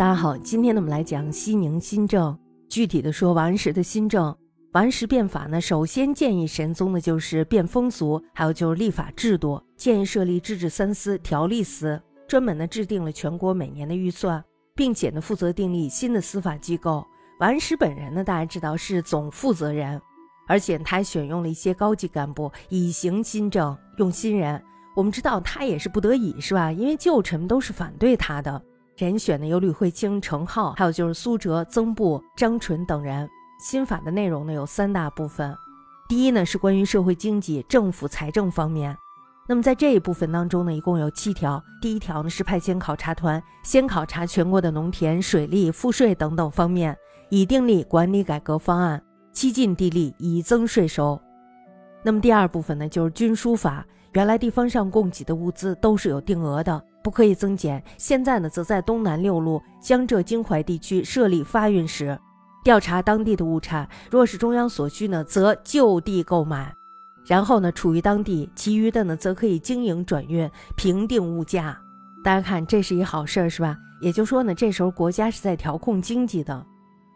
大家好，今天呢我们来讲西宁新政。具体的说，王安石的新政，王安石变法呢，首先建议神宗的就是变风俗，还有就是立法制度，建议设立制治三司、条例司，专门呢制定了全国每年的预算，并且呢负责订立新的司法机构。王安石本人呢，大家知道是总负责人，而且他还选用了一些高级干部以行新政，用新人。我们知道他也是不得已，是吧？因为旧臣都是反对他的。人选呢有吕惠卿、程颢，还有就是苏辙、曾布、张纯等人。新法的内容呢有三大部分，第一呢是关于社会经济、政府财政方面。那么在这一部分当中呢，一共有七条。第一条呢是派遣考察团，先考察全国的农田、水利、赋税等等方面，以订立管理改革方案，七进地利，以增税收。那么第二部分呢就是军书法，原来地方上供给的物资都是有定额的。不可以增减。现在呢，则在东南六路、江浙京淮地区设立发运使，调查当地的物产，若是中央所需呢，则就地购买，然后呢，处于当地；其余的呢，则可以经营转运，平定物价。大家看，这是一好事儿，是吧？也就说呢，这时候国家是在调控经济的。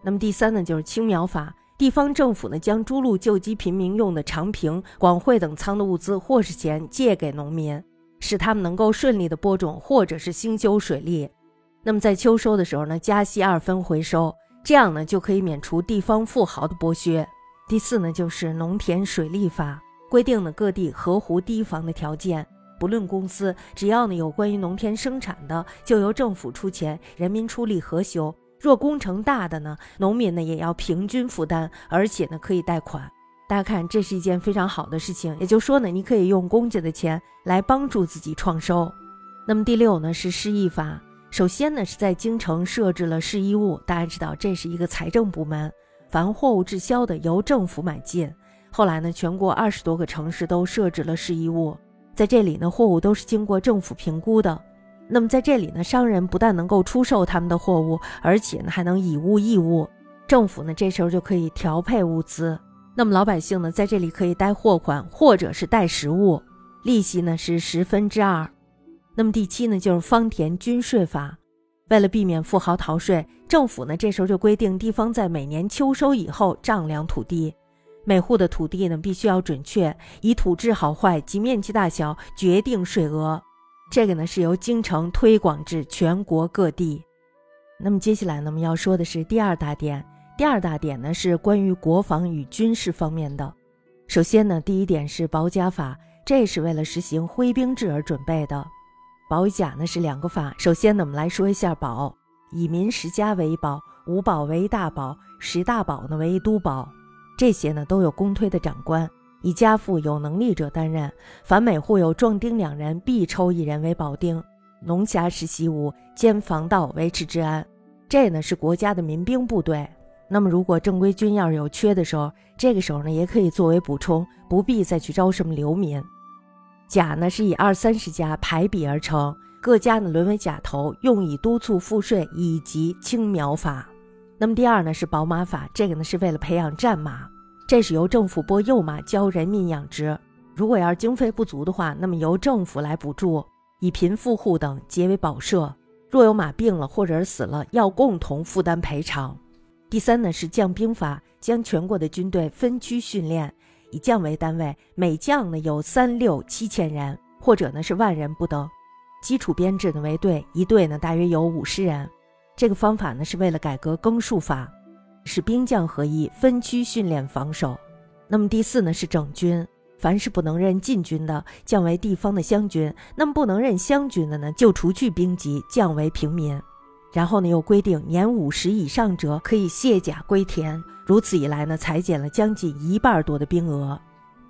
那么第三呢，就是青苗法，地方政府呢，将诸路救济贫民用的长平、广惠等仓的物资或是钱借给农民。使他们能够顺利的播种，或者是兴修水利。那么在秋收的时候呢，加息二分回收，这样呢就可以免除地方富豪的剥削。第四呢，就是农田水利法规定呢，各地合湖堤防的条件，不论公司，只要呢有关于农田生产的，就由政府出钱，人民出力合修。若工程大的呢，农民呢也要平均负担，而且呢可以贷款。大家看，这是一件非常好的事情。也就是说呢，你可以用公家的钱来帮助自己创收。那么第六呢是市役法，首先呢是在京城设置了市役务。大家知道，这是一个财政部门，凡货物滞销的由政府买进。后来呢，全国二十多个城市都设置了市役务，在这里呢，货物都是经过政府评估的。那么在这里呢，商人不但能够出售他们的货物，而且呢还能以物易物，政府呢这时候就可以调配物资。那么老百姓呢，在这里可以贷货款，或者是贷实物，利息呢是十分之二。那么第七呢，就是方田均税法，为了避免富豪逃税，政府呢这时候就规定，地方在每年秋收以后丈量土地，每户的土地呢必须要准确，以土质好坏及面积大小决定税额。这个呢是由京城推广至全国各地。那么接下来呢，我们要说的是第二大点。第二大点呢是关于国防与军事方面的。首先呢，第一点是保甲法，这是为了实行挥兵制而准备的。保甲呢是两个法。首先呢，我们来说一下保，以民十家为保，五保为大保，十大保呢为都保。这些呢都有公推的长官，以家父有能力者担任。凡每户有壮丁两人，必抽一人为保丁。农辖时习武，兼防盗，维持治安。这呢是国家的民兵部队。那么，如果正规军要是有缺的时候，这个时候呢，也可以作为补充，不必再去招什么流民。甲呢是以二三十家排比而成，各家呢沦为甲头，用以督促赋税以及青苗法。那么第二呢是宝马法，这个呢是为了培养战马，这是由政府拨幼马教人民养殖。如果要是经费不足的话，那么由政府来补助，以贫富户等结为保社。若有马病了或者是死了，要共同负担赔偿。第三呢是将兵法，将全国的军队分区训练，以将为单位，每将呢有三六七千人，或者呢是万人不等。基础编制呢为队，一队呢大约有五十人。这个方法呢是为了改革更数法，使兵将合一，分区训练防守。那么第四呢是整军，凡是不能任禁军的，降为地方的乡军；那么不能任乡军的呢，就除去兵籍，降为平民。然后呢，又规定年五十以上者可以卸甲归田。如此一来呢，裁减了将近一半多的兵额。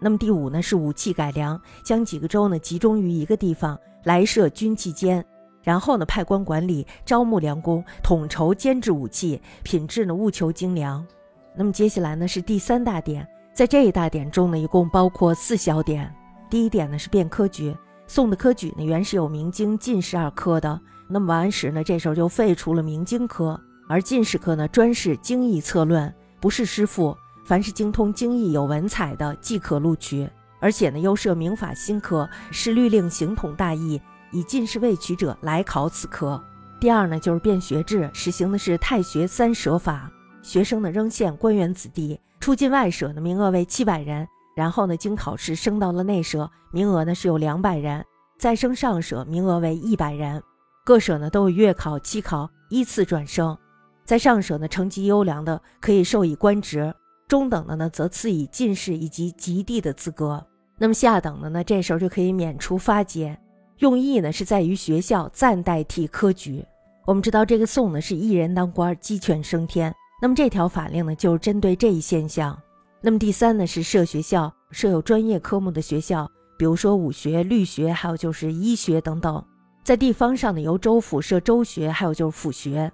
那么第五呢，是武器改良，将几个州呢集中于一个地方来设军器监，然后呢派官管理，招募良工，统筹监制武器，品质呢务求精良。那么接下来呢是第三大点，在这一大点中呢，一共包括四小点。第一点呢是变科举，宋的科举呢原是有明经、进士二科的。那么王安石呢，这时候就废除了明经科，而进士科呢专是经义策论，不是诗赋。凡是精通经义、有文采的，即可录取。而且呢，又设明法新科，是律令形统大义，以进士未取者来考此科。第二呢，就是变学制，实行的是太学三舍法，学生呢仍限官员子弟，出进外舍呢名额为七百人，然后呢经考试升到了内舍，名额呢是有两百人，再升上舍，名额为一百人。各省呢都有月考、期考依次转升，在上省呢成绩优良的可以授以官职，中等的呢则赐以进士以及及第的资格。那么下等的呢这时候就可以免除发阶，用意呢是在于学校暂代替科举。我们知道这个宋呢是一人当官，鸡犬升天，那么这条法令呢就是针对这一现象。那么第三呢是设学校，设有专业科目的学校，比如说武学、律学，还有就是医学等等。在地方上呢，由州府设州学，还有就是府学，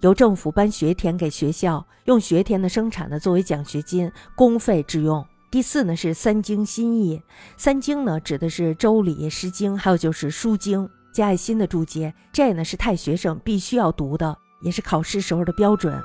由政府颁学田给学校，用学田的生产呢作为奖学金、公费之用。第四呢是三经新义，三经呢指的是周礼、诗经，还有就是书经，加爱心的注解。这呢是太学生必须要读的，也是考试时候的标准。